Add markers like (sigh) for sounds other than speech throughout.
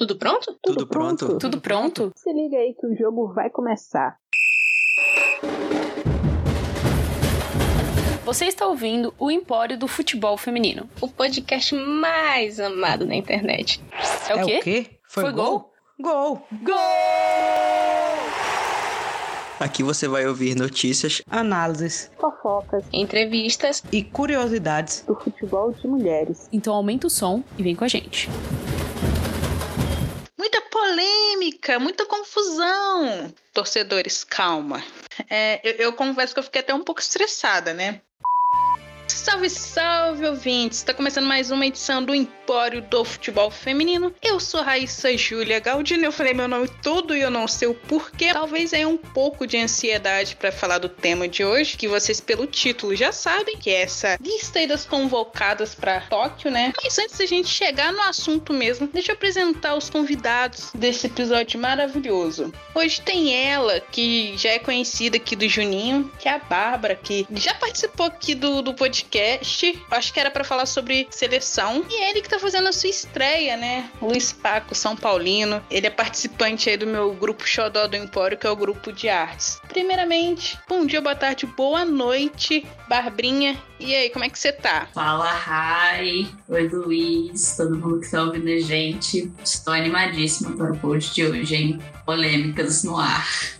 Tudo pronto? Tudo pronto? Tudo pronto? Se liga aí que o jogo vai começar. Você está ouvindo o Empório do Futebol Feminino. O podcast mais amado na internet. É o quê? o quê? Foi gol? Gol! Gol! Aqui você vai ouvir notícias, análises Fofocas Entrevistas. e curiosidades. do futebol de mulheres. Então aumenta o som e vem com a gente. Polêmica, muita confusão. Torcedores, calma. É, eu, eu confesso que eu fiquei até um pouco estressada, né? Salve, salve, ouvintes! Está começando mais uma edição do Empório do Futebol Feminino. Eu sou Raíssa Júlia Galdino. Eu falei meu nome todo e eu não sei o porquê. Talvez é um pouco de ansiedade para falar do tema de hoje, que vocês pelo título já sabem, que é essa lista das convocadas para Tóquio, né? Mas antes da gente chegar no assunto mesmo, deixa eu apresentar os convidados desse episódio maravilhoso. Hoje tem ela, que já é conhecida aqui do Juninho, que é a Bárbara, que já participou aqui do, do podcast. Acho que era para falar sobre seleção. E ele que tá fazendo a sua estreia, né? Luiz Paco, São Paulino. Ele é participante aí do meu grupo Xodó do Empório, que é o grupo de artes. Primeiramente, bom dia, boa tarde, boa noite, Barbrinha. E aí, como é que você tá? Fala, Rai. Oi, Luiz. Todo mundo que tá ouvindo a gente. Estou animadíssima para o post de hoje, hein? Polêmicas no ar.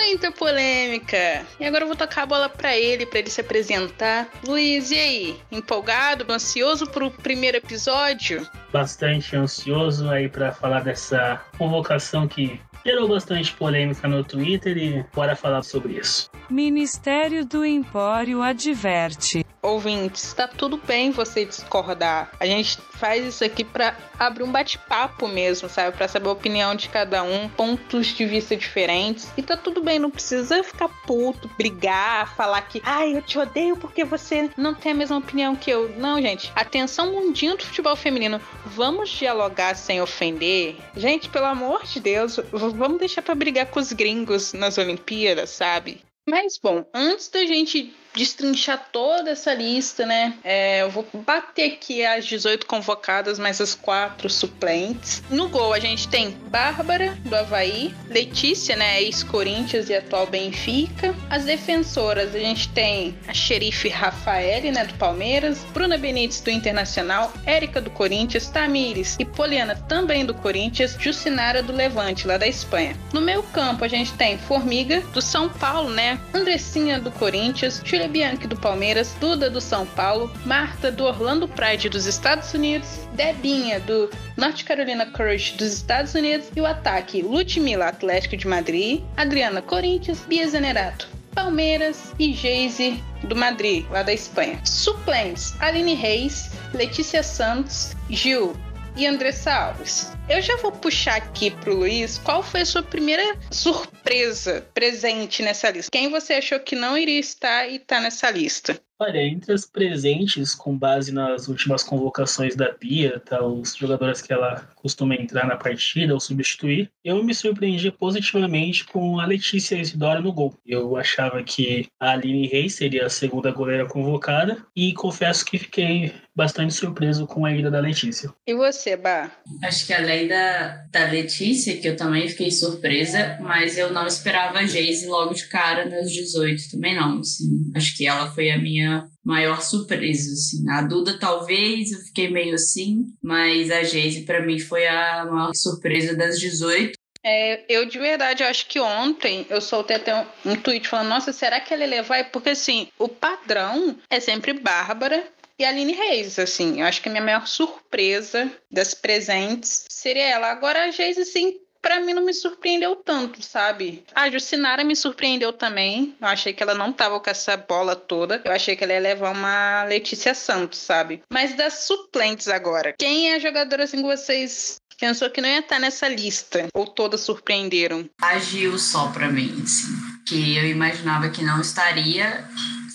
Muita polêmica. E agora eu vou tocar a bola pra ele, pra ele se apresentar. Luiz, e aí? Empolgado, ansioso pro primeiro episódio? bastante ansioso aí para falar dessa convocação que gerou bastante polêmica no Twitter e bora falar sobre isso. Ministério do Empório adverte. Ouvintes, tá tudo bem você discordar. A gente faz isso aqui pra abrir um bate-papo mesmo, sabe? Pra saber a opinião de cada um, pontos de vista diferentes. E tá tudo bem, não precisa ficar puto, brigar, falar que, ai, eu te odeio porque você não tem a mesma opinião que eu. Não, gente. Atenção mundinho do futebol feminino. Vamos dialogar sem ofender. Gente, pelo amor de Deus, vamos deixar pra brigar com os gringos nas Olimpíadas, sabe? Mas bom, antes da gente destrinchar toda essa lista, né? é, eu vou bater aqui as 18 convocadas, mais as quatro suplentes. No gol a gente tem Bárbara, do Havaí, Letícia, né? Ex-Corinthians e atual Benfica. As defensoras a gente tem a xerife Rafaele, né? Do Palmeiras, Bruna Benítez, do Internacional, Érica, do Corinthians, Tamires e Poliana, também do Corinthians, Jucinara, do Levante, lá da Espanha. No meio campo a gente tem Formiga, do São Paulo, né? Andressinha, do Corinthians, Julia Bianchi, do Palmeiras, Duda, do São Paulo, Marta, do Orlando Pride, dos Estados Unidos, Debinha, do North Carolina Courage, dos Estados Unidos, e o ataque Ludmilla, Atlético de Madrid, Adriana, Corinthians, Bia Zenerato, Palmeiras e Geise do Madrid, lá da Espanha. Suplentes: Aline Reis, Letícia Santos, Gil e Andressa Alves. Eu já vou puxar aqui pro Luiz qual foi a sua primeira surpresa presente nessa lista. Quem você achou que não iria estar e tá nessa lista? Olha, entre as presentes, com base nas últimas convocações da Bia, tá, os jogadores que ela costuma entrar na partida ou substituir, eu me surpreendi positivamente com a Letícia Isidora no gol. Eu achava que a Aline Reis seria a segunda goleira convocada e confesso que fiquei bastante surpreso com a ida da Letícia. E você, Bah? Acho que da, da Letícia, que eu também fiquei surpresa, mas eu não esperava a Geise logo de cara nas 18 também não, assim. Acho que ela foi a minha maior surpresa, assim. A Duda talvez, eu fiquei meio assim, mas a Geise pra mim foi a maior surpresa das 18. É, eu de verdade acho que ontem eu soltei até um, um tweet falando, nossa, será que ela levar? Porque assim, o padrão é sempre Bárbara e Aline Reis, assim. Eu acho que a minha maior surpresa das presentes seria ela. Agora a Geise, assim, pra mim não me surpreendeu tanto, sabe? A Jucinara me surpreendeu também. Eu achei que ela não tava com essa bola toda. Eu achei que ela ia levar uma Letícia Santos, sabe? Mas das suplentes agora. Quem é a jogadora assim que vocês pensou que não ia estar nessa lista? Ou todas surpreenderam? Agiu só pra mim, assim. Que eu imaginava que não estaria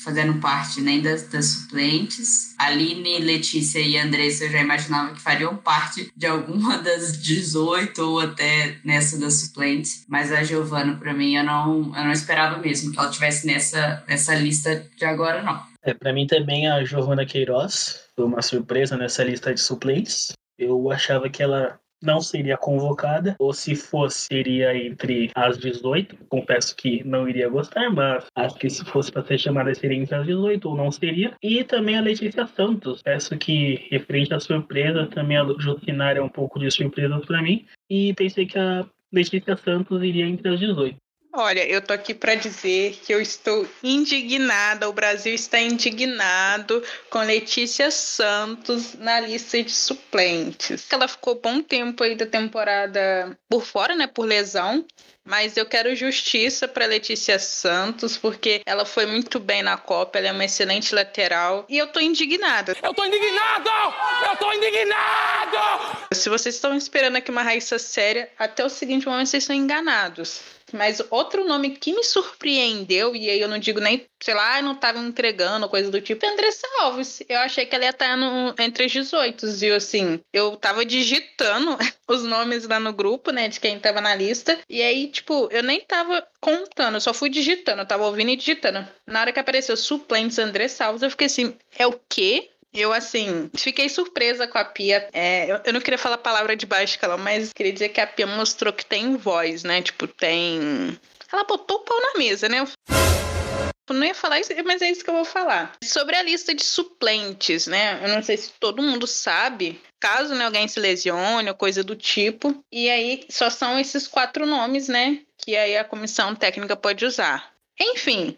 fazendo parte nem das, das suplentes. Aline, Letícia e Andressa eu já imaginava que fariam parte de alguma (laughs) das 18 ou até nessa das suplentes. Mas a Giovana, pra mim, eu não, eu não esperava mesmo que ela tivesse nessa, nessa lista de agora, não. É, para mim também a Giovana Queiroz foi uma surpresa nessa lista de suplentes. Eu achava que ela não seria convocada, ou se fosse, seria entre as 18. Confesso que não iria gostar, mas acho que se fosse para ser chamada, seria entre as 18 ou não seria. E também a Letícia Santos. Peço que, referente à surpresa, também a Jucinar é um pouco de surpresa para mim. E pensei que a Letícia Santos iria entre as 18. Olha, eu tô aqui para dizer que eu estou indignada, o Brasil está indignado com Letícia Santos na lista de suplentes. Ela ficou bom tempo aí da temporada por fora, né, por lesão. Mas eu quero justiça para Letícia Santos, porque ela foi muito bem na Copa, ela é uma excelente lateral. E eu tô indignada. Eu tô indignado! Eu tô indignado! Se vocês estão esperando aqui uma Raíssa séria, até o seguinte momento vocês estão enganados. Mas outro nome que me surpreendeu, e aí eu não digo nem, sei lá, não tava entregando, coisa do tipo, Andressa Alves. Eu achei que ela ia estar no, entre os 18, viu? Assim, eu tava digitando (laughs) os nomes lá no grupo, né, de quem tava na lista, e aí, tipo, eu nem tava contando, eu só fui digitando, eu tava ouvindo e digitando. Na hora que apareceu suplentes Andressa Alves, eu fiquei assim, é o quê? Eu, assim, fiquei surpresa com a Pia. É, eu, eu, não queria falar a palavra de baixo calão, mas queria dizer que a Pia mostrou que tem voz, né? Tipo, tem. Ela botou o pau na mesa, né? Eu não ia falar isso, mas é isso que eu vou falar. Sobre a lista de suplentes, né? Eu não sei se todo mundo sabe. Caso né, alguém se lesione ou coisa do tipo. E aí só são esses quatro nomes, né? Que aí a comissão técnica pode usar. Enfim,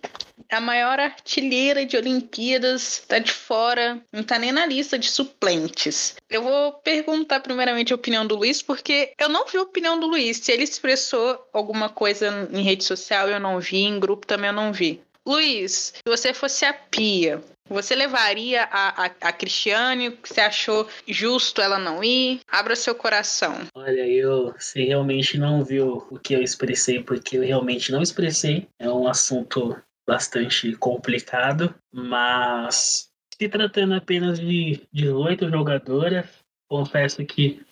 a maior artilheira de Olimpíadas tá de fora, não tá nem na lista de suplentes. Eu vou perguntar primeiramente a opinião do Luiz, porque eu não vi a opinião do Luiz. Se ele expressou alguma coisa em rede social, eu não vi, em grupo também eu não vi. Luiz, se você fosse a Pia, você levaria a, a, a Cristiane? Você achou justo ela não ir? Abra seu coração. Olha, eu você realmente não viu o que eu expressei, porque eu realmente não expressei. É um assunto bastante complicado, mas se tratando apenas de 18 jogadoras, confesso que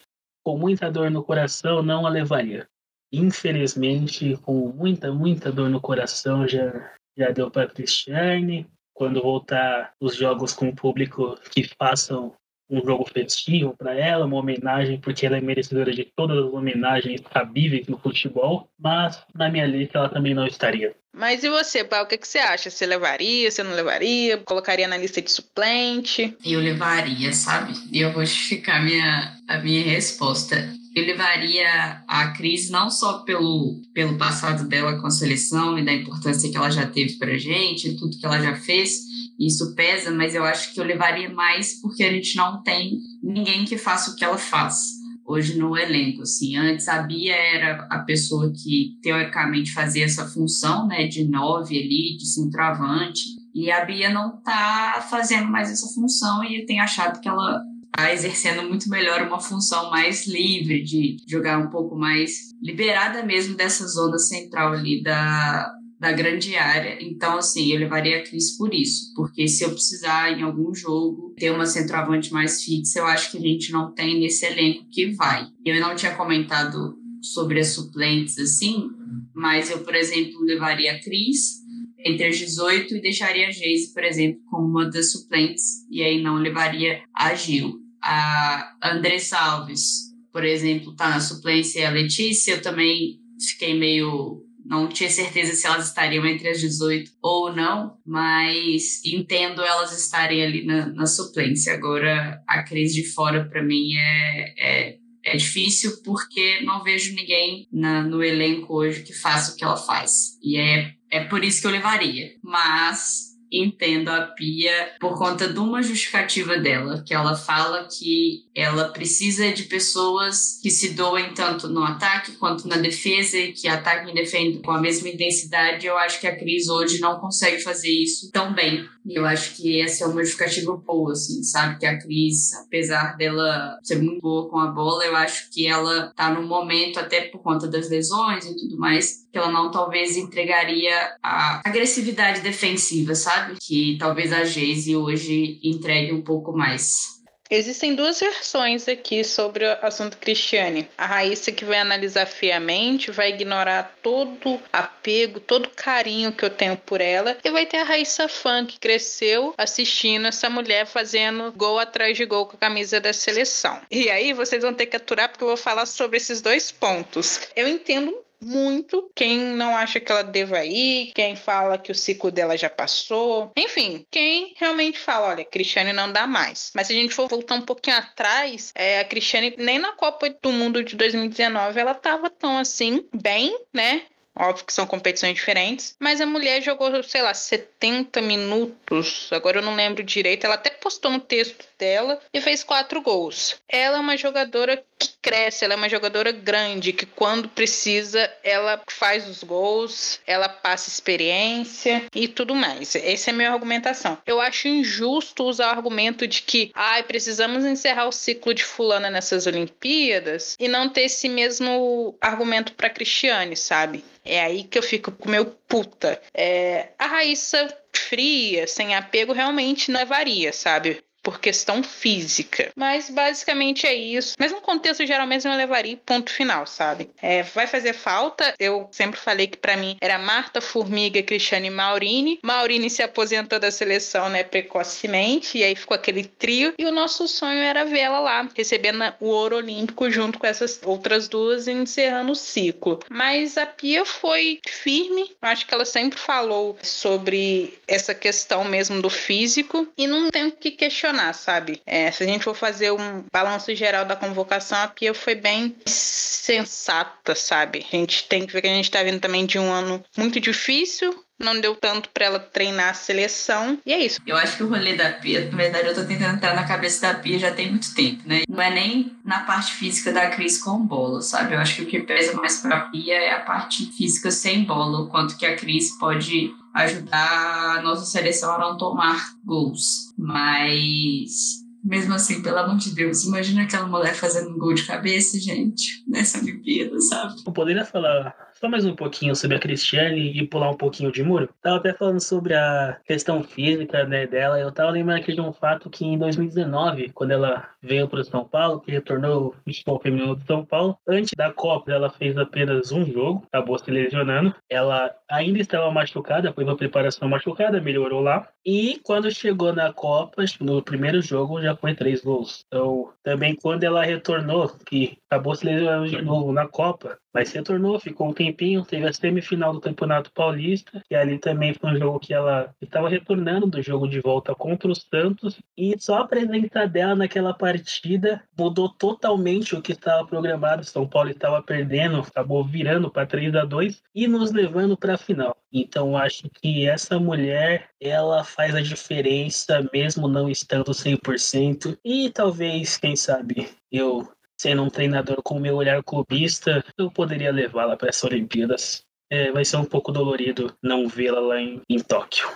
com muita dor no coração não a levaria. Infelizmente, com muita, muita dor no coração, já, já deu para Cristiane. Quando voltar os jogos com o público que façam um jogo festivo para ela, uma homenagem, porque ela é merecedora de todas as homenagens cabíveis no futebol, mas na minha lista ela também não estaria. Mas e você, Paulo, o que, que você acha? Você levaria, você não levaria? Colocaria na lista de suplente? Eu levaria, sabe? E eu vou justificar minha, a minha resposta. Levaria a Cris não só pelo, pelo passado dela com a seleção e da importância que ela já teve pra gente, tudo que ela já fez, isso pesa, mas eu acho que eu levaria mais porque a gente não tem ninguém que faça o que ela faz hoje no elenco. Assim, antes a Bia era a pessoa que teoricamente fazia essa função, né, de nove ali, de centroavante, e a Bia não está fazendo mais essa função e tenho achado que ela está exercendo muito melhor uma função mais livre, de jogar um pouco mais liberada mesmo dessa zona central ali da, da grande área. Então, assim, eu levaria a Cris por isso, porque se eu precisar em algum jogo ter uma centroavante mais fixa, eu acho que a gente não tem nesse elenco que vai. Eu não tinha comentado sobre as suplentes assim, mas eu, por exemplo, levaria a Cris entre as 18 e deixaria a Geise, por exemplo, como uma das suplentes, e aí não levaria a Gil. A Andressa Alves, por exemplo, tá na suplência e a Letícia, eu também fiquei meio não tinha certeza se elas estariam entre as 18 ou não, mas entendo elas estarem ali na, na suplência. Agora, a crise de fora, para mim, é, é, é, difícil porque não vejo ninguém na, no elenco hoje que faça o que ela faz. E é, é por isso que eu levaria. Mas entendo a Pia por conta de uma justificativa dela, que ela fala que ela precisa de pessoas que se doem tanto no ataque quanto na defesa e que ataquem e defendem com a mesma intensidade. Eu acho que a Cris hoje não consegue fazer isso tão bem. E eu acho que essa é uma justificativa boa, assim, sabe? Que a Cris, apesar dela ser muito boa com a bola, eu acho que ela tá no momento, até por conta das lesões e tudo mais, que ela não talvez entregaria a agressividade defensiva, sabe? Que talvez a Geise hoje entregue um pouco mais. Existem duas versões aqui sobre o assunto Cristiane. A Raíssa que vai analisar friamente, vai ignorar todo apego, todo carinho que eu tenho por ela, e vai ter a Raíssa fã que cresceu assistindo essa mulher fazendo gol atrás de gol com a camisa da seleção. E aí vocês vão ter que aturar porque eu vou falar sobre esses dois pontos. Eu entendo muito quem não acha que ela deva ir, quem fala que o ciclo dela já passou. Enfim, quem realmente fala, olha, Cristiane não dá mais. Mas se a gente for voltar um pouquinho atrás, é, a Cristiane nem na Copa do Mundo de 2019 ela tava tão assim bem, né? Óbvio que são competições diferentes, mas a mulher jogou, sei lá, 70 minutos, agora eu não lembro direito. Ela até postou no texto dela e fez quatro gols. Ela é uma jogadora que cresce, ela é uma jogadora grande, que quando precisa, ela faz os gols, ela passa experiência e tudo mais. Essa é a minha argumentação. Eu acho injusto usar o argumento de que, ai, precisamos encerrar o ciclo de fulana nessas Olimpíadas e não ter esse mesmo argumento para Cristiane, sabe? É aí que eu fico com meu puta. É, a Raíssa fria, sem apego, realmente não levaria, sabe? Por questão física. Mas basicamente é isso. Mas no contexto geral mesmo eu levaria ponto final, sabe? É, vai fazer falta. Eu sempre falei que para mim era Marta, Formiga, Cristiane e Maurini. Maurini se aposentou da seleção, né, precocemente, e aí ficou aquele trio. E o nosso sonho era vê-la lá, recebendo o ouro olímpico junto com essas outras duas encerrando o ciclo. Mas a Pia foi firme. Acho que ela sempre falou sobre essa questão mesmo do físico e não tem o que questionar sabe? É, se a gente for fazer um balanço geral da convocação, a Pia foi bem sensata, sabe? A gente tem que ver que a gente tá vindo também de um ano muito difícil, não deu tanto para ela treinar a seleção. E é isso. Eu acho que o rolê da Pia, na verdade, eu tô tentando entrar na cabeça da Pia já tem muito tempo, né? Não é nem na parte física da Cris com bola, sabe? Eu acho que o que pesa mais pra Pia é a parte física sem bola, o quanto que a Cris pode ajudar a nossa seleção a não tomar gols. Mas mesmo assim, pelo amor de Deus, imagina aquela mulher fazendo um gol de cabeça, gente, nessa Olimpíada, sabe? Eu poderia falar só mais um pouquinho sobre a Cristiane e pular um pouquinho de muro. Tava até falando sobre a questão física né, dela. Eu tava lembrando aqui de um fato que em 2019, quando ela veio para São Paulo, que retornou o futebol feminino do São Paulo, antes da Copa ela fez apenas um jogo, acabou se lesionando. Ela ainda estava machucada, foi uma preparação machucada, melhorou lá. E quando chegou na Copa, no primeiro jogo já foi três gols. Então, também quando ela retornou, que acabou se lesionando de novo na Copa, mas retornou, ficou um tempinho, teve a semifinal do Campeonato Paulista, e ali também foi um jogo que ela estava retornando do jogo de volta contra os Santos, e só a presença dela naquela partida mudou totalmente o que estava programado. São Paulo estava perdendo, acabou virando para 3 a 2 e nos levando para a final. Então acho que essa mulher, ela faz a diferença mesmo não estando 100% e talvez, quem sabe, eu sendo um treinador com meu olhar clubista, eu poderia levá-la para essas Olimpíadas. É, vai ser um pouco dolorido não vê-la lá em, em Tóquio.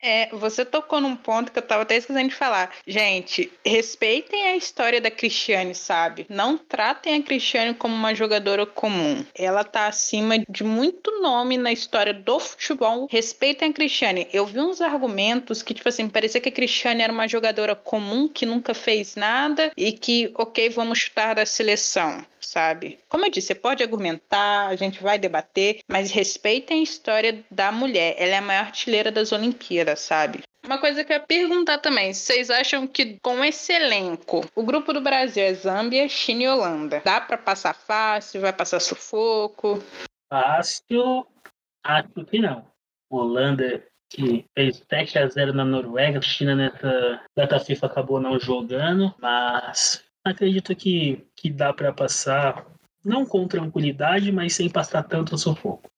É, você tocou num ponto que eu tava até esquecendo de falar. Gente, respeitem a história da Cristiane, sabe? Não tratem a Cristiane como uma jogadora comum. Ela tá acima de muito nome na história do futebol. Respeitem a Cristiane. Eu vi uns argumentos que, tipo assim, parecia que a Cristiane era uma jogadora comum que nunca fez nada e que, ok, vamos chutar da seleção sabe? Como eu disse, você pode argumentar, a gente vai debater, mas respeitem a história da mulher. Ela é a maior artilheira das Olimpíadas, sabe? Uma coisa que eu ia perguntar também, vocês acham que com esse elenco, o grupo do Brasil é Zâmbia, China e Holanda, dá para passar fácil, vai passar sufoco? Fácil, acho que não. Holanda que fez 7 a 0 na Noruega, China nessa data FIFA acabou não jogando, mas acredito que, que dá para passar, não com tranquilidade, mas sem passar tanto sufoco.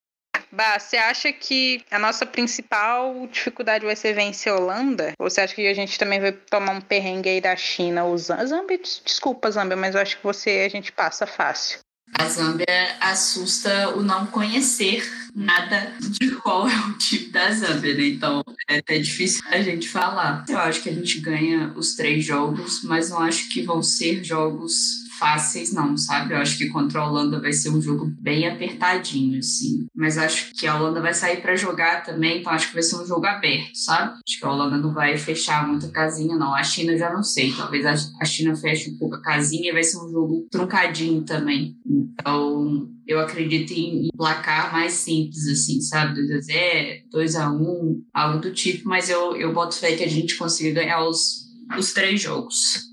Bah, você acha que a nossa principal dificuldade vai ser vencer a Holanda? Ou você acha que a gente também vai tomar um perrengue aí da China? O Zambia, desculpa, Zambia, mas eu acho que você a gente passa fácil. A Zâmbia assusta o não conhecer nada de qual é o tipo da Zâmbia, né? Então é até difícil a gente falar. Eu acho que a gente ganha os três jogos, mas não acho que vão ser jogos fáceis, não, sabe? Eu acho que contra a Holanda vai ser um jogo bem apertadinho, assim. Mas acho que a Holanda vai sair para jogar também, então acho que vai ser um jogo aberto, sabe? Acho que a Holanda não vai fechar muita casinha, não. A China já não sei. Talvez a China feche um pouco a casinha e vai ser um jogo truncadinho também. Então, eu acredito em placar mais simples, assim, sabe? 2 a 0 2 a 1 algo do tipo, mas eu, eu boto fé que a gente consiga ganhar os, os três jogos.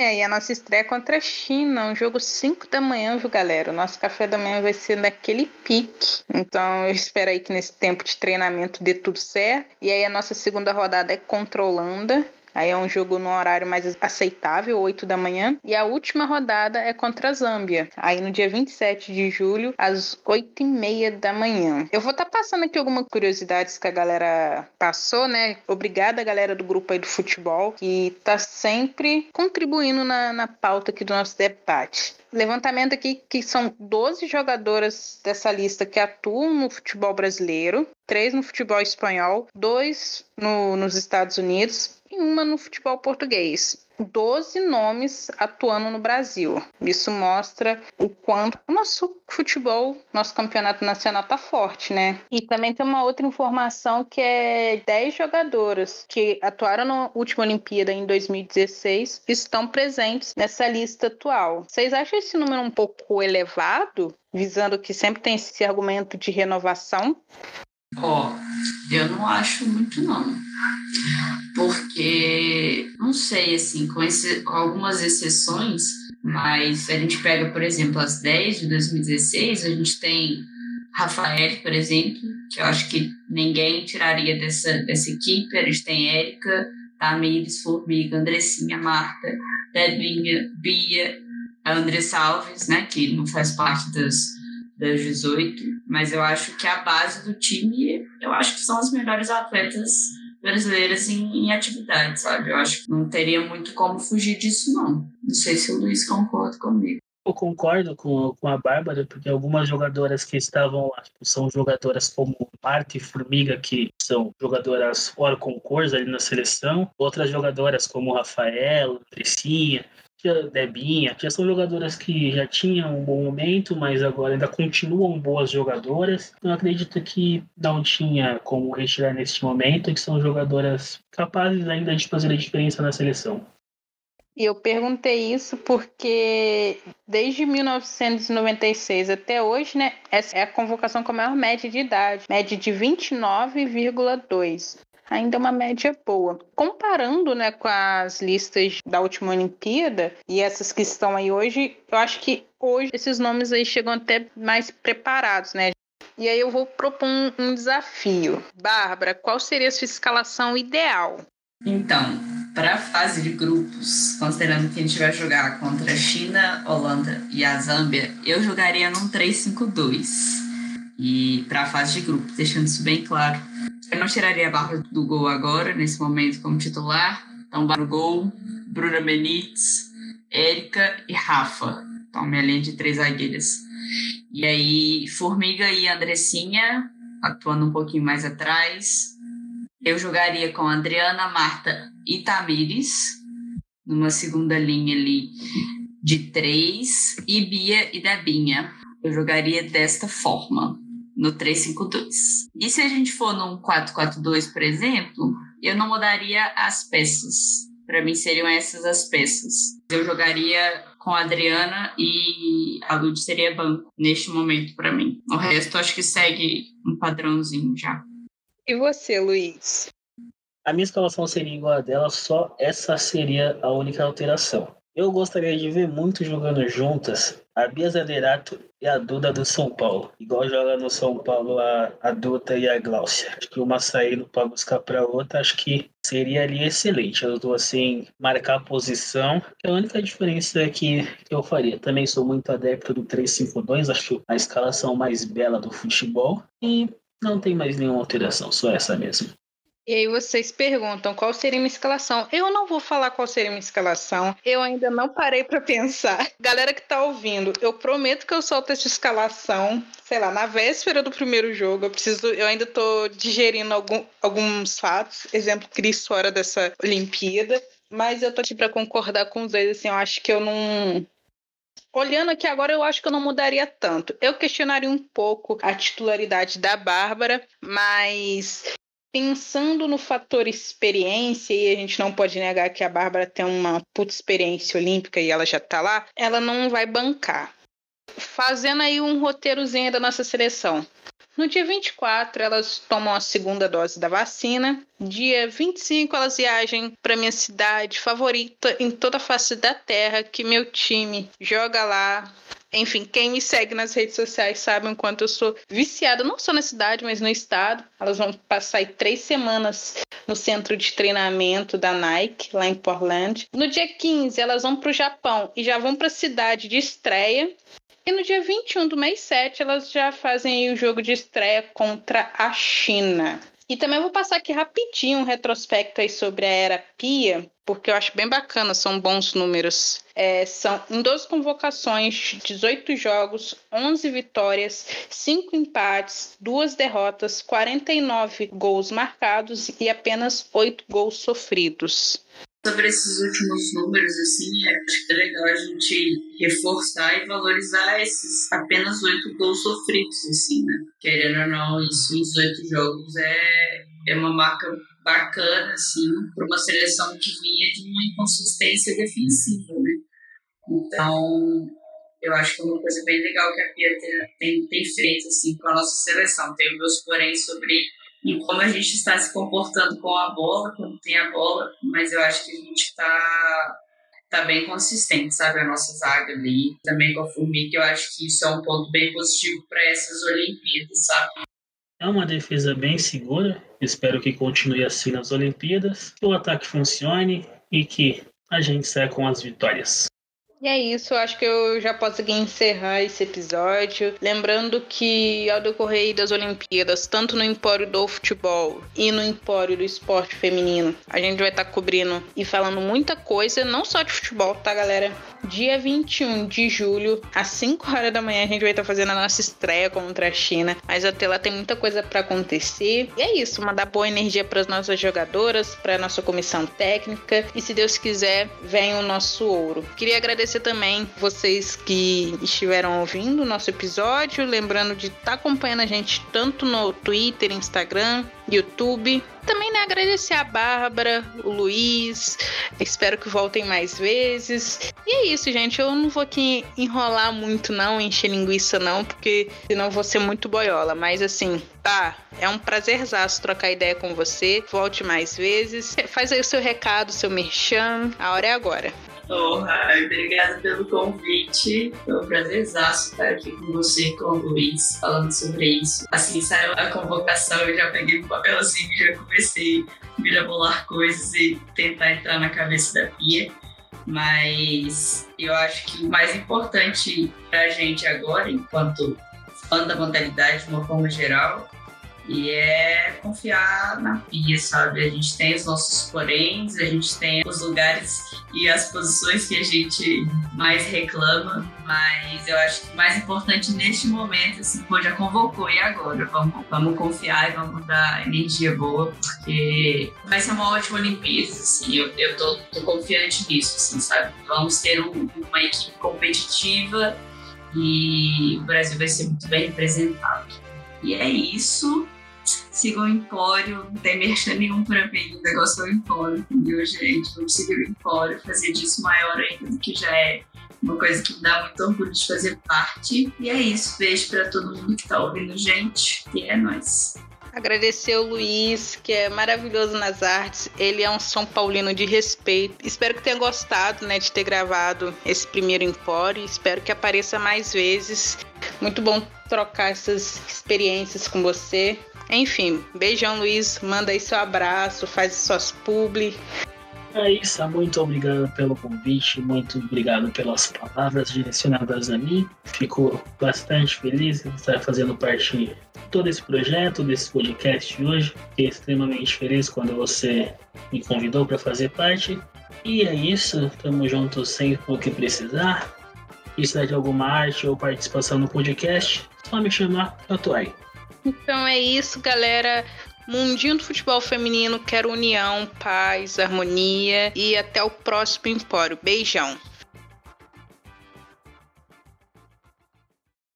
É, e a nossa estreia contra a China, um jogo 5 da manhã, viu, galera? O nosso café da manhã vai ser naquele pique. Então, eu espero aí que nesse tempo de treinamento dê tudo certo. E aí, a nossa segunda rodada é contra a Holanda. Aí é um jogo no horário mais aceitável, 8 da manhã. E a última rodada é contra a Zâmbia. Aí no dia 27 de julho, às 8 e meia da manhã. Eu vou estar tá passando aqui algumas curiosidades que a galera passou, né? Obrigada, galera do grupo aí do futebol, que tá sempre contribuindo na, na pauta aqui do nosso debate levantamento aqui que são 12 jogadoras dessa lista que atuam no futebol brasileiro, três no futebol espanhol, dois no, nos Estados Unidos e uma no futebol português. 12 nomes atuando no Brasil. Isso mostra o quanto o nosso futebol, nosso campeonato nacional tá forte, né? E também tem uma outra informação que é 10 jogadoras que atuaram na última Olimpíada em 2016 estão presentes nessa lista atual. Vocês acham esse número um pouco elevado, visando que sempre tem esse argumento de renovação? Ó, oh, eu não acho muito não. Porque, não sei, assim, com, esse, algumas exceções, mas a gente pega, por exemplo, as 10 de 2016, a gente tem Rafael, por exemplo, que eu acho que ninguém tiraria dessa, dessa equipe. A gente tem Érica, Tamires, Formiga, Andressinha, Marta, Debinha, Bia, a Andressa Alves, né, que não faz parte das, das 18, mas eu acho que a base do time, eu acho que são as melhores atletas brasileiras em, em atividade, sabe? Eu acho que não teria muito como fugir disso, não. Não sei se o Luiz concorda comigo. Eu concordo com, com a Bárbara, porque algumas jogadoras que estavam lá tipo, são jogadoras como Marta e Formiga, que são jogadoras fora concurso ali na seleção, outras jogadoras como Rafael, Andressinha, Debinha, já são jogadoras que já tinham um bom momento, mas agora ainda continuam boas jogadoras. Então acredito que não tinha como retirar neste momento, que são jogadoras capazes ainda de fazer a diferença na seleção. E eu perguntei isso porque desde 1996 até hoje, né, essa é a convocação com a maior média de idade, média de 29,2 ainda é uma média boa. Comparando né, com as listas da última Olimpíada e essas que estão aí hoje, eu acho que hoje esses nomes aí chegam até mais preparados, né? E aí eu vou propor um, um desafio. Bárbara, qual seria a sua escalação ideal? Então, para a fase de grupos, considerando que a gente vai jogar contra a China, Holanda e a Zâmbia, eu jogaria num 3-5-2. E para a fase de grupos, deixando isso bem claro. Eu não tiraria a barra do gol agora, nesse momento, como titular. Então, barra gol, Bruna Benítez, Érica e Rafa. Então, minha linha de três zagueiras. E aí, Formiga e Andressinha, atuando um pouquinho mais atrás. Eu jogaria com Adriana, Marta e Tamires, numa segunda linha ali de três, e Bia e Debinha. Eu jogaria desta forma no 352. E se a gente for num 442, por exemplo, eu não mudaria as peças. Para mim seriam essas as peças. Eu jogaria com a Adriana e a Lud seria banco neste momento para mim. O resto acho que segue um padrãozinho já. E você, Luiz? A minha escalação seria igual a dela, só essa seria a única alteração. Eu gostaria de ver muito jogando juntas a Bia Zanerato e a Duda do São Paulo. Igual joga no São Paulo a, a Duda e a Glaucia. Acho que uma saindo para buscar para outra, acho que seria ali excelente. As duas assim, marcar a posição. É a única diferença que eu faria. Também sou muito adepto do 3-5-2, acho a escalação mais bela do futebol. E não tem mais nenhuma alteração, só essa mesmo. E aí vocês perguntam qual seria minha escalação. Eu não vou falar qual seria minha escalação. Eu ainda não parei para pensar. (laughs) Galera que tá ouvindo, eu prometo que eu solto essa escalação, sei lá, na véspera do primeiro jogo. Eu preciso, eu ainda tô digerindo algum, alguns fatos. Exemplo, Cris fora dessa Olimpíada. Mas eu tô aqui para concordar com os dois, assim, eu acho que eu não olhando aqui agora, eu acho que eu não mudaria tanto. Eu questionaria um pouco a titularidade da Bárbara, mas pensando no fator experiência, e a gente não pode negar que a Bárbara tem uma puta experiência olímpica e ela já tá lá, ela não vai bancar. Fazendo aí um roteirozinho da nossa seleção. No dia 24, elas tomam a segunda dose da vacina. Dia 25, elas viajam para minha cidade favorita em toda a face da terra, que meu time joga lá. Enfim, quem me segue nas redes sociais sabe o quanto eu sou viciada, não só na cidade, mas no estado. Elas vão passar aí três semanas no centro de treinamento da Nike, lá em Portland. No dia 15, elas vão para o Japão e já vão para a cidade de estreia. E no dia 21 do mês 7, elas já fazem o jogo de estreia contra a China. E também vou passar aqui rapidinho um retrospecto aí sobre a era Pia, porque eu acho bem bacana, são bons números. É, são em 12 convocações, 18 jogos, 11 vitórias, 5 empates, 2 derrotas, 49 gols marcados e apenas 8 gols sofridos sobre esses últimos números, assim, acho que é legal a gente reforçar e valorizar esses apenas oito gols sofridos, assim, né? Querendo ou não, isso em 18 jogos é, é uma marca bacana, assim, para uma seleção que vinha de uma inconsistência defensiva, né? Então, eu acho que é uma coisa bem legal que a Pia tem, tem feito, assim, com a nossa seleção. Tenho meus porém sobre em como a gente está se comportando com a bola, quando tem a bola, mas eu acho que a gente está tá bem consistente, sabe? A nossa zaga ali, também com a Formiga, eu acho que isso é um ponto bem positivo para essas Olimpíadas, sabe? É uma defesa bem segura, espero que continue assim nas Olimpíadas, que o ataque funcione e que a gente saia com as vitórias. E é isso, acho que eu já posso encerrar esse episódio. Lembrando que ao decorrer das Olimpíadas, tanto no Empório do Futebol e no Empório do Esporte Feminino, a gente vai estar tá cobrindo e falando muita coisa, não só de futebol, tá, galera? Dia 21 de julho, às 5 horas da manhã, a gente vai estar tá fazendo a nossa estreia contra a China. Mas até lá tem muita coisa para acontecer. E é isso, mandar boa energia para as nossas jogadoras, para nossa comissão técnica. E se Deus quiser, vem o nosso ouro. Queria agradecer agradecer também vocês que estiveram ouvindo o nosso episódio. Lembrando de estar tá acompanhando a gente tanto no Twitter, Instagram, YouTube. Também né, agradecer a Bárbara, o Luiz. Espero que voltem mais vezes. E é isso, gente. Eu não vou aqui enrolar muito, não, encher linguiça, não, porque senão vou ser muito boiola. Mas assim, tá. É um prazerzaço trocar ideia com você. Volte mais vezes. Faz aí o seu recado, seu merchan. A hora é agora. Oh, obrigada pelo convite. Foi um prazerzaço estar aqui com você, com o Luiz, falando sobre isso. Assim saiu a convocação, eu já peguei um papelzinho e já comecei a mirabolar coisas e tentar entrar na cabeça da Pia. Mas eu acho que o mais importante para a gente agora, enquanto fã da modalidade de uma forma geral, e é confiar na pia, sabe? A gente tem os nossos poréns, a gente tem os lugares e as posições que a gente mais reclama, mas eu acho que o mais importante neste momento, assim, pô, já convocou, e agora? Vamos, vamos confiar e vamos dar energia boa, porque vai ser uma ótima Olimpíada, assim, eu, eu tô, tô confiante nisso, assim, sabe? Vamos ter um, uma equipe competitiva e o Brasil vai ser muito bem representado. E é isso sigam o Empório, não tem merchan nenhum pra mim, o negócio é o Empório, entendeu, gente? Vamos seguir o Empório, fazer disso maior ainda do que já é uma coisa que me dá muito orgulho de fazer parte. E é isso, beijo para todo mundo que tá ouvindo, gente, e é nóis. Agradecer o Luiz, que é maravilhoso nas artes. Ele é um São Paulino de respeito. Espero que tenha gostado né, de ter gravado esse primeiro Empório. Espero que apareça mais vezes. Muito bom trocar essas experiências com você. Enfim, beijão, Luiz. Manda aí seu abraço, faz suas publi. É isso, muito obrigado pelo convite, muito obrigado pelas palavras direcionadas a mim. Fico bastante feliz de estar fazendo parte de todo esse projeto, desse podcast hoje. Fiquei extremamente feliz quando você me convidou para fazer parte. E é isso, tamo junto sempre o que precisar. Se precisar de alguma arte ou participação no podcast, só me chamar, eu tô aí. Então é isso, galera. Mundinho do futebol feminino, quero união, paz, harmonia e até o próximo Empório. Beijão.